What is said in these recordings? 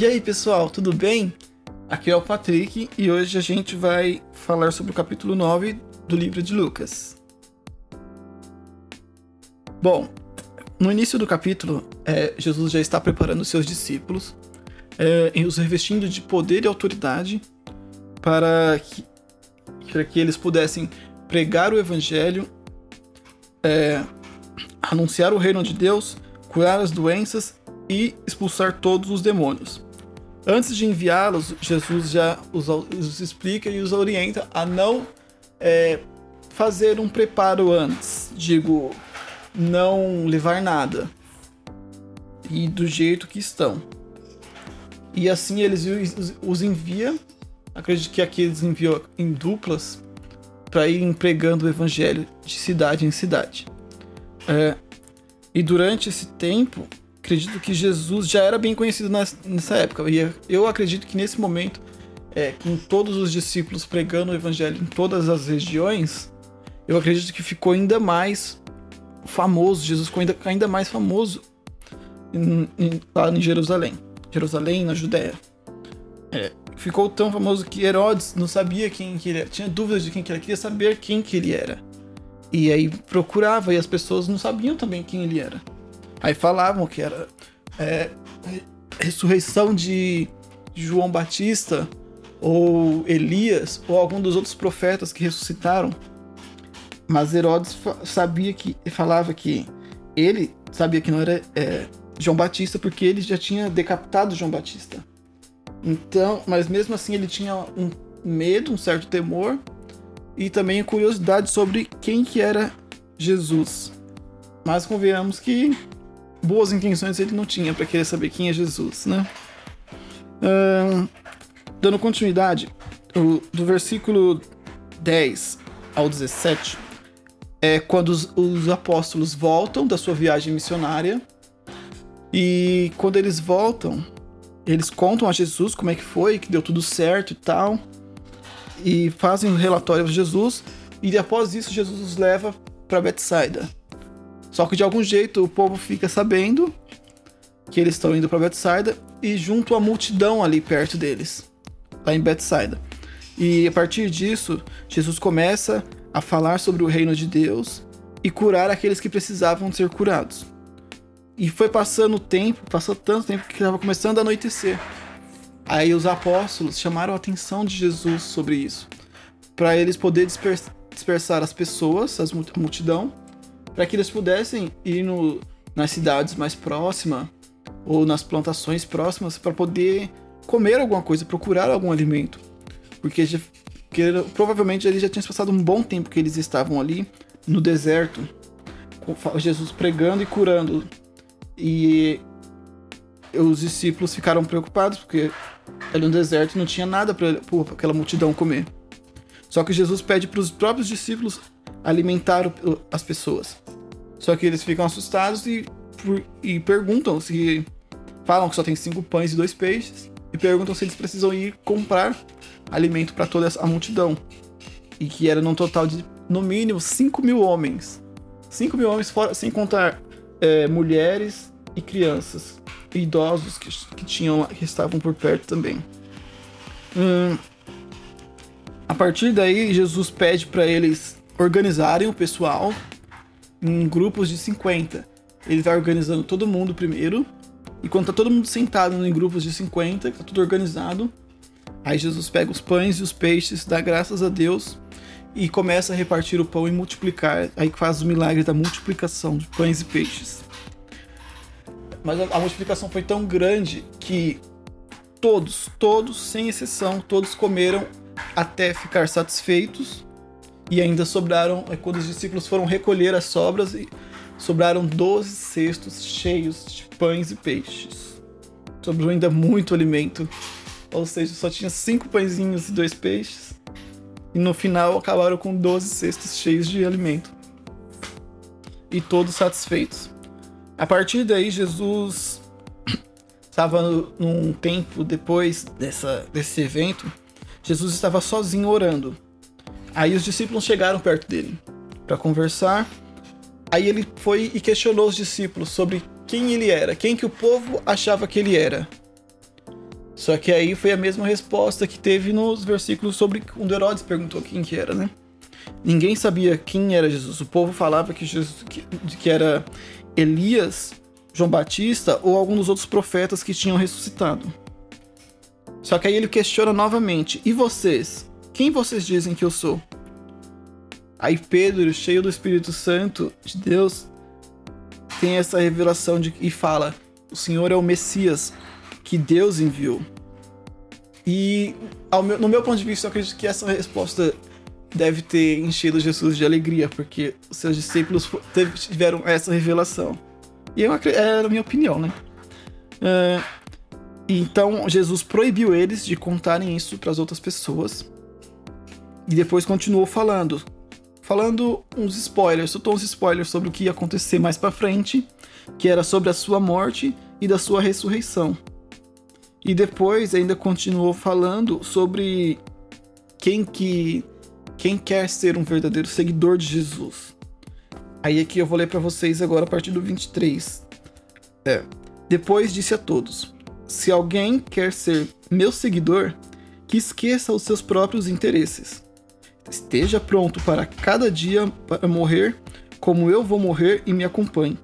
E aí, pessoal, tudo bem? Aqui é o Patrick e hoje a gente vai falar sobre o capítulo 9 do livro de Lucas. Bom, no início do capítulo, é, Jesus já está preparando seus discípulos, é, os revestindo de poder e autoridade para que, para que eles pudessem pregar o evangelho, é, anunciar o reino de Deus, curar as doenças e expulsar todos os demônios. Antes de enviá-los, Jesus já os, os, explica e os orienta a não é, fazer um preparo antes, digo, não levar nada e do jeito que estão. E assim eles os envia, acredito que aqui eles enviam em duplas para ir pregando o evangelho de cidade em cidade. É, e durante esse tempo, acredito que Jesus já era bem conhecido nessa época. E eu acredito que nesse momento, é, com todos os discípulos pregando o evangelho em todas as regiões, eu acredito que ficou ainda mais famoso. Jesus ficou ainda, ainda mais famoso em, em, lá em Jerusalém. Jerusalém, na Judéia. É, ficou tão famoso que Herodes não sabia quem que ele era, tinha dúvidas de quem que ele era, queria saber quem que ele era. E aí procurava e as pessoas não sabiam também quem ele era. Aí falavam que era é, ressurreição de João Batista ou Elias ou algum dos outros profetas que ressuscitaram. Mas Herodes sabia que falava que ele sabia que não era é, João Batista porque ele já tinha decapitado João Batista. Então, mas mesmo assim ele tinha um medo, um certo temor e também curiosidade sobre quem que era Jesus. Mas convenhamos que boas intenções ele não tinha para querer saber quem é Jesus, né? Dando continuidade, o, do versículo 10 ao 17 é quando os, os apóstolos voltam da sua viagem missionária e quando eles voltam, eles contam a Jesus como é que foi, que deu tudo certo e tal e fazem o um relatório a Jesus e após isso Jesus os leva para Betsaida. Só que de algum jeito o povo fica sabendo que eles estão indo para Betsaida e junto a multidão ali perto deles, lá em Betsaida. E a partir disso, Jesus começa a falar sobre o reino de Deus e curar aqueles que precisavam ser curados. E foi passando o tempo, passou tanto tempo que estava começando a anoitecer. Aí os apóstolos chamaram a atenção de Jesus sobre isso, para eles poderem dispersar as pessoas, as multidão, para que eles pudessem ir no, nas cidades mais próximas ou nas plantações próximas para poder comer alguma coisa, procurar algum alimento, porque, já, porque provavelmente eles já tinham passado um bom tempo que eles estavam ali no deserto, Jesus pregando e curando, e os discípulos ficaram preocupados porque ali no deserto não tinha nada para aquela multidão comer. Só que Jesus pede para os próprios discípulos alimentar as pessoas. Só que eles ficam assustados e, e perguntam se. Falam que só tem cinco pães e dois peixes. E perguntam se eles precisam ir comprar alimento para toda a multidão. E que era num total de, no mínimo, 5 mil homens. 5 mil homens, fora, sem contar é, mulheres e crianças idosos que, que tinham que estavam por perto também. Hum, a partir daí, Jesus pede para eles organizarem o pessoal em grupos de 50. Ele vai organizando todo mundo primeiro. E quando tá todo mundo sentado em grupos de 50, que tá tudo organizado, aí Jesus pega os pães e os peixes, dá graças a Deus e começa a repartir o pão e multiplicar. Aí faz o milagre da multiplicação de pães e peixes. Mas a, multiplicação foi tão grande que todos, todos, sem exceção, todos comeram até ficar satisfeitos e ainda sobraram, é quando os discípulos foram recolher as sobras, e sobraram 12 cestos cheios de pães e peixes. Sobrou ainda muito alimento, ou seja, só tinha cinco pãezinhos e dois peixes. E no final acabaram com 12 cestos cheios de alimento. E todos satisfeitos. A partir daí, Jesus estava num tempo depois dessa, desse evento, Jesus estava sozinho orando. Aí os discípulos chegaram perto dele para conversar. Aí ele foi e questionou os discípulos sobre quem ele era, quem que o povo achava que ele era. Só que aí foi a mesma resposta que teve nos versículos sobre quando Herodes perguntou quem que era, né? Ninguém sabia quem era Jesus. O povo falava que Jesus que, que era Elias, João Batista ou algum dos outros profetas que tinham ressuscitado. Só que aí ele questiona novamente: "E vocês? Quem vocês dizem que eu sou?" Aí Pedro, cheio do Espírito Santo de Deus, tem essa revelação de, e fala: "O Senhor é o Messias, que Deus enviou. E meu, no meu ponto de vista, eu acredito que essa resposta deve ter enchido Jesus de alegria, porque seus discípulos tiveram essa revelação. E eu, é a minha opinião, né? Uh, então Jesus proibiu eles de contarem isso para as outras pessoas. E depois continuou falando. Falando uns spoilers, soltou uns spoilers sobre o que ia acontecer mais para frente, que era sobre a sua morte e da sua ressurreição. E depois ainda continuou falando sobre quem que quem quer ser um verdadeiro seguidor de Jesus. Aí aqui eu vou ler para vocês agora a partir do 23. É. Depois disse a todos: Se alguém quer ser meu seguidor, que esqueça os seus próprios interesses. Esteja pronto para cada dia para morrer, como eu vou morrer e me acompanhe.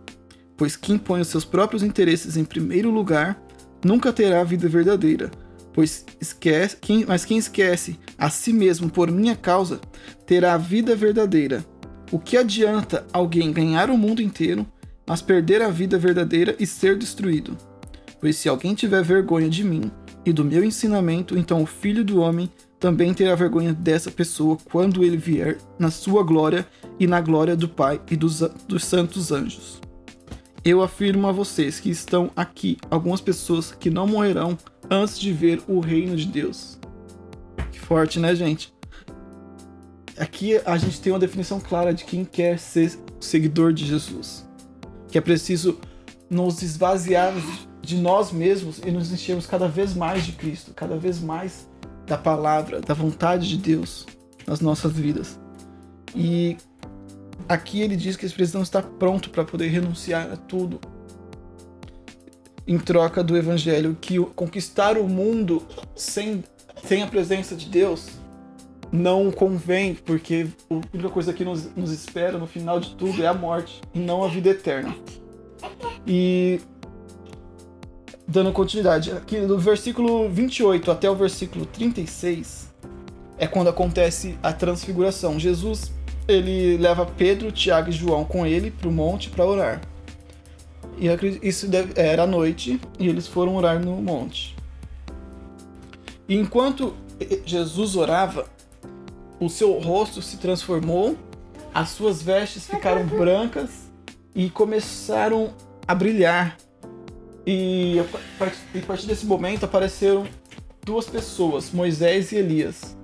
Pois quem põe os seus próprios interesses em primeiro lugar nunca terá vida verdadeira, pois esquece, quem, mas quem esquece a si mesmo por minha causa terá a vida verdadeira. O que adianta alguém ganhar o mundo inteiro, mas perder a vida verdadeira e ser destruído? Pois se alguém tiver vergonha de mim e do meu ensinamento, então o filho do homem também terá vergonha dessa pessoa quando ele vier na sua glória e na glória do Pai e dos, dos santos anjos. Eu afirmo a vocês que estão aqui algumas pessoas que não morrerão antes de ver o reino de Deus. Que forte, né, gente? Aqui a gente tem uma definição clara de quem quer ser seguidor de Jesus. Que é preciso nos esvaziarmos de nós mesmos e nos enchermos cada vez mais de Cristo, cada vez mais da palavra, da vontade de Deus nas nossas vidas. E Aqui ele diz que eles precisam estar pronto para poder renunciar a tudo em troca do evangelho, que conquistar o mundo sem, sem a presença de Deus não convém, porque a única coisa que nos, nos espera no final de tudo é a morte e não a vida eterna. E dando continuidade, aqui do versículo 28 até o versículo 36 é quando acontece a transfiguração. Jesus ele leva Pedro, Tiago e João com ele para o monte para orar. E isso era noite e eles foram orar no monte. E enquanto Jesus orava, o seu rosto se transformou, as suas vestes ficaram brancas e começaram a brilhar. E a partir desse momento apareceram duas pessoas, Moisés e Elias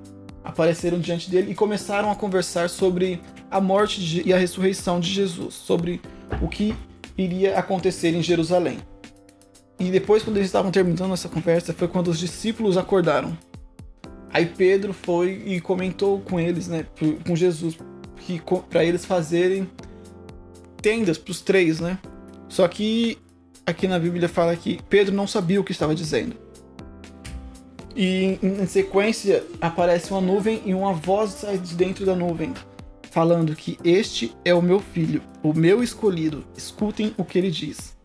apareceram diante dele e começaram a conversar sobre a morte de, e a ressurreição de Jesus, sobre o que iria acontecer em Jerusalém. E depois, quando eles estavam terminando essa conversa, foi quando os discípulos acordaram. Aí Pedro foi e comentou com eles, né, com Jesus, que para eles fazerem tendas para os três, né? Só que aqui na Bíblia fala que Pedro não sabia o que estava dizendo. E em, sequência aparece uma nuvem e uma voz sai de dentro da nuvem, falando que este é o meu filho, o meu escolhido. Escutem o que ele diz.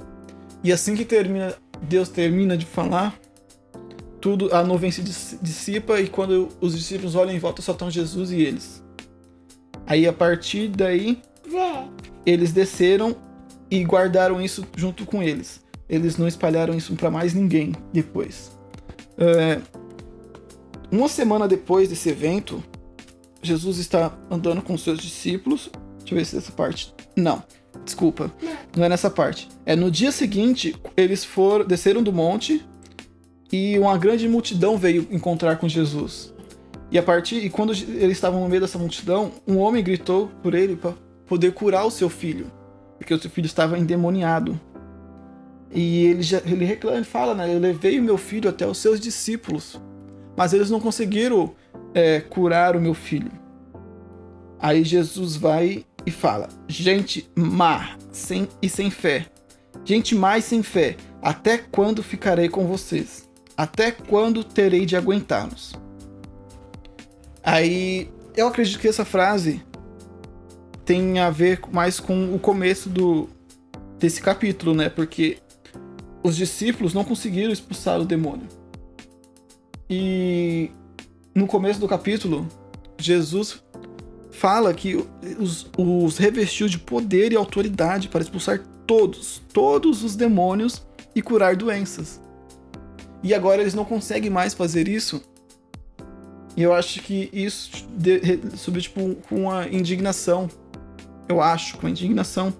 E assim que termina, Deus termina de falar, tudo a nuvem se dissipa e quando os discípulos olham em volta só estão Jesus e eles. Aí a partir daí eles desceram e guardaram isso junto com eles. Eles não espalharam isso para mais ninguém depois. É, uma semana depois desse evento, Jesus está andando com seus discípulos. Deixa eu ver se é essa parte. Não, desculpa. Não é nessa parte. É no dia seguinte, eles foram, desceram do monte e uma grande multidão veio encontrar com Jesus. E a partir e quando eles estavam no meio dessa multidão, um homem gritou por ele para poder curar o seu filho, porque o seu filho estava endemoniado. E ele, já, ele reclama, ele fala, né? Eu levei o meu filho até os seus discípulos, mas eles não conseguiram é, curar o meu filho. Aí Jesus vai e fala: Gente má sem, e sem fé, gente mais sem fé, até quando ficarei com vocês? Até quando terei de aguentá-los? Aí eu acredito que essa frase tem a ver mais com o começo do desse capítulo, né? Porque os discípulos não conseguiram expulsar o demônio. E no começo do capítulo, Jesus fala que os, os revestiu de poder e autoridade para expulsar todos, todos os demônios e curar doenças. E agora eles não conseguem mais fazer isso. E eu acho que isso subiu tipo com uma indignação. Eu acho, com indignação.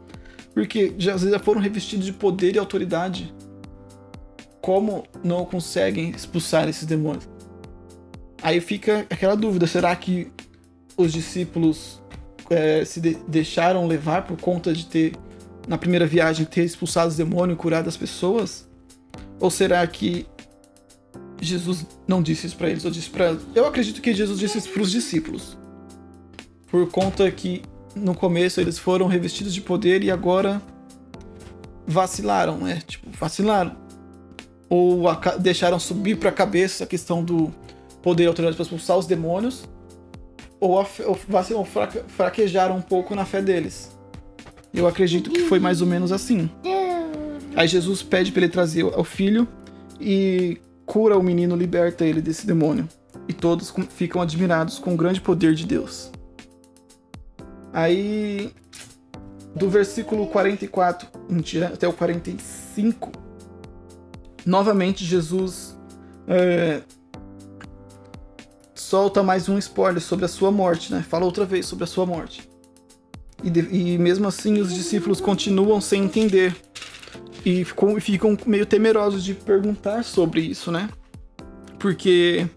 Porque já, às vezes já foram revestidos de poder e autoridade. Como não conseguem expulsar esses demônios? Aí fica aquela dúvida: será que os discípulos é, se de deixaram levar por conta de ter, na primeira viagem, ter expulsado os demônios e curado as pessoas? Ou será que Jesus não disse isso para eles? Ou disse Eu acredito que Jesus disse isso para os discípulos. Por conta que no começo eles foram revestidos de poder e agora vacilaram, né? Tipo, vacilaram. Ou deixaram subir para a cabeça a questão do poder autoridade para expulsar os demônios, ou, ou, ou fraquejaram um pouco na fé deles. Eu acredito que foi mais ou menos assim. Aí Jesus pede para ele trazer o filho e cura o menino, liberta ele desse demônio. E todos ficam admirados com o grande poder de Deus. Aí, do versículo 44 até o 45, novamente Jesus é, solta mais um spoiler sobre a sua morte, né? Fala outra vez sobre a sua morte. E, de, e mesmo assim os discípulos continuam sem entender e ficam, ficam meio temerosos de perguntar sobre isso, né? Porque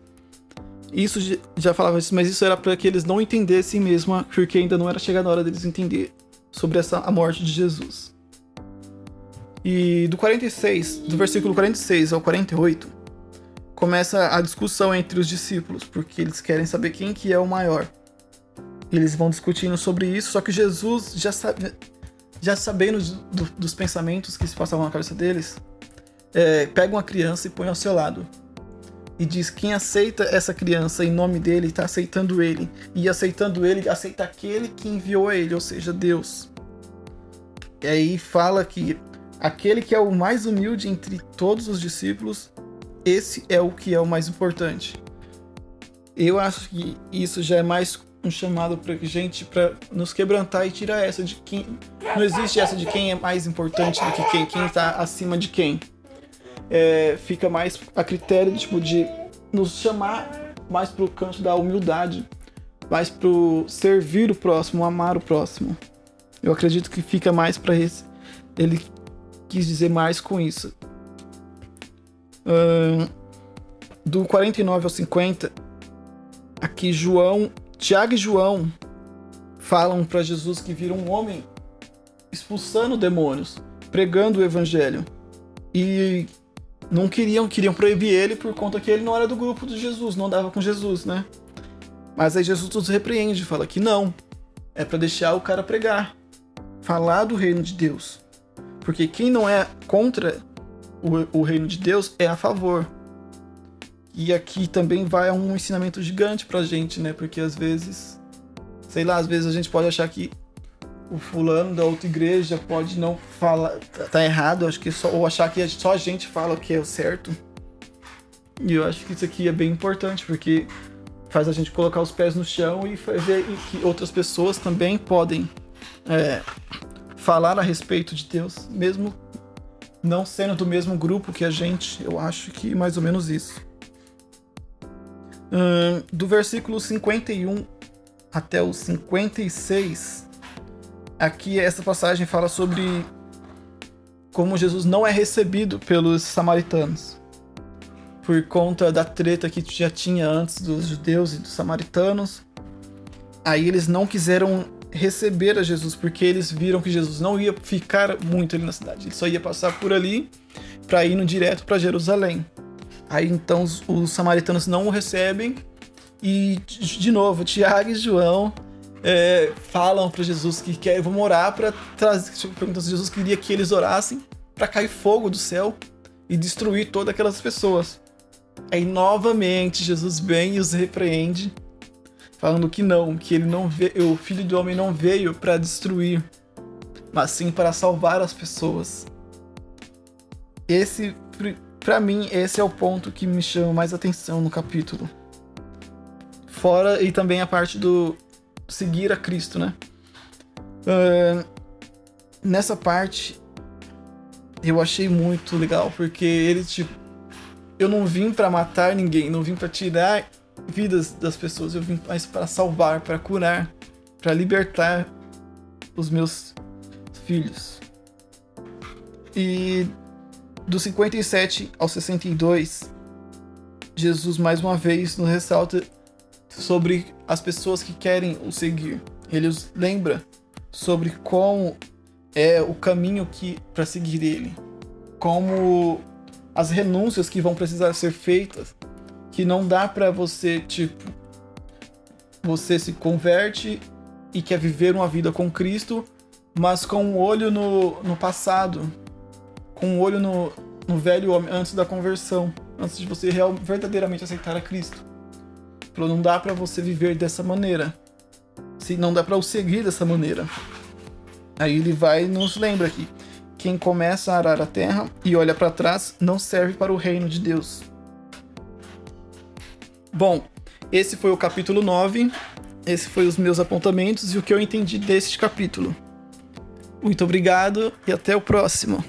isso já falava isso, mas isso era para que eles não entendessem mesmo, porque ainda não era chegada a hora deles entender sobre essa a morte de Jesus. E do 46, do versículo 46 ao 48, começa a discussão entre os discípulos, porque eles querem saber quem que é o maior. Eles vão discutindo sobre isso, só que Jesus já sabe, já sabendo do, dos pensamentos que se passavam na cabeça deles, é, pega uma criança e põe ao seu lado. E diz: quem aceita essa criança em nome dele está aceitando ele. E aceitando ele, aceita aquele que enviou a ele, ou seja, Deus. E aí fala que aquele que é o mais humilde entre todos os discípulos esse é o que é o mais importante. Eu acho que isso já é mais um chamado para gente para nos quebrantar e tirar essa de quem não existe essa de quem é mais importante do que quem, quem está acima de quem. É, fica mais a critério tipo de nos chamar mais pro canto da humildade, mais pro servir o próximo, amar o próximo. Eu acredito que fica mais para ele quis dizer mais com isso do 49 ao 50, aqui João, Tiago e João falam para Jesus que vira um homem expulsando demônios, pregando o evangelho. E não queriam, queriam proibir ele por conta que ele não era do grupo de Jesus, não dava com Jesus, né? Mas aí Jesus os repreende, fala que não. É para deixar o cara pregar, falar do reino de Deus. Porque quem não é contra o, o reino de Deus é a favor. E aqui também vai um ensinamento gigante pra gente, né? Porque às vezes, sei lá, às vezes a gente pode achar que o fulano da outra igreja pode não falar, tá errado, acho que só, ou achar que só a gente fala o que é o certo. E eu acho que isso aqui é bem importante, porque faz a gente colocar os pés no chão e ver que outras pessoas também podem é, falar a respeito de Deus, mesmo não sendo do mesmo grupo que a gente, eu acho que mais ou menos isso. Hum, do versículo 51 até o 56, aqui essa passagem fala sobre como Jesus não é recebido pelos samaritanos. Por conta da treta que já tinha antes dos judeus e dos samaritanos. Aí eles não quiseram receber a Jesus, porque eles viram que Jesus não ia ficar muito ali na cidade, ele só ia passar por ali para ir no direto para Jerusalém. Aí então os, os, samaritanos não o recebem e de novo Tiago e João é, falam para Jesus que quer, vão orar para trazer. Perguntam se Jesus queria que eles orassem para cair fogo do céu e destruir todas aquelas pessoas. Aí novamente Jesus vem e os repreende, falando que não, que ele não veio, o filho do homem não veio para destruir, mas sim para salvar as pessoas. Esse, para mim, esse é o ponto que me chama mais atenção no capítulo. Fora e também a parte do seguir a Cristo, né? Uh, nessa parte eu achei muito legal porque ele tipo eu não vim para matar ninguém, não vim para tirar vidas das pessoas, eu vim mais para salvar, para curar, para libertar os meus filhos. E do 57 ao 62, Jesus mais uma vez nos ressalta sobre as pessoas que querem o seguir. Ele os lembra sobre como é o caminho que para seguir ele, como as renúncias que vão precisar ser feitas, que não dá para você tipo você se converte e quer viver uma vida com Cristo, mas com um olho no, no passado, com um olho no, no velho homem antes da conversão, antes de você real, verdadeiramente aceitar a Cristo. Não dá para você viver dessa maneira. Se não dá para o seguir dessa maneira. Aí ele vai e nos lembra aqui. Quem começa a arar a terra e olha para trás não serve para o reino de Deus. Bom, esse foi o capítulo 9. Esse foi os meus apontamentos e o que eu entendi deste capítulo. Muito obrigado e até o próximo.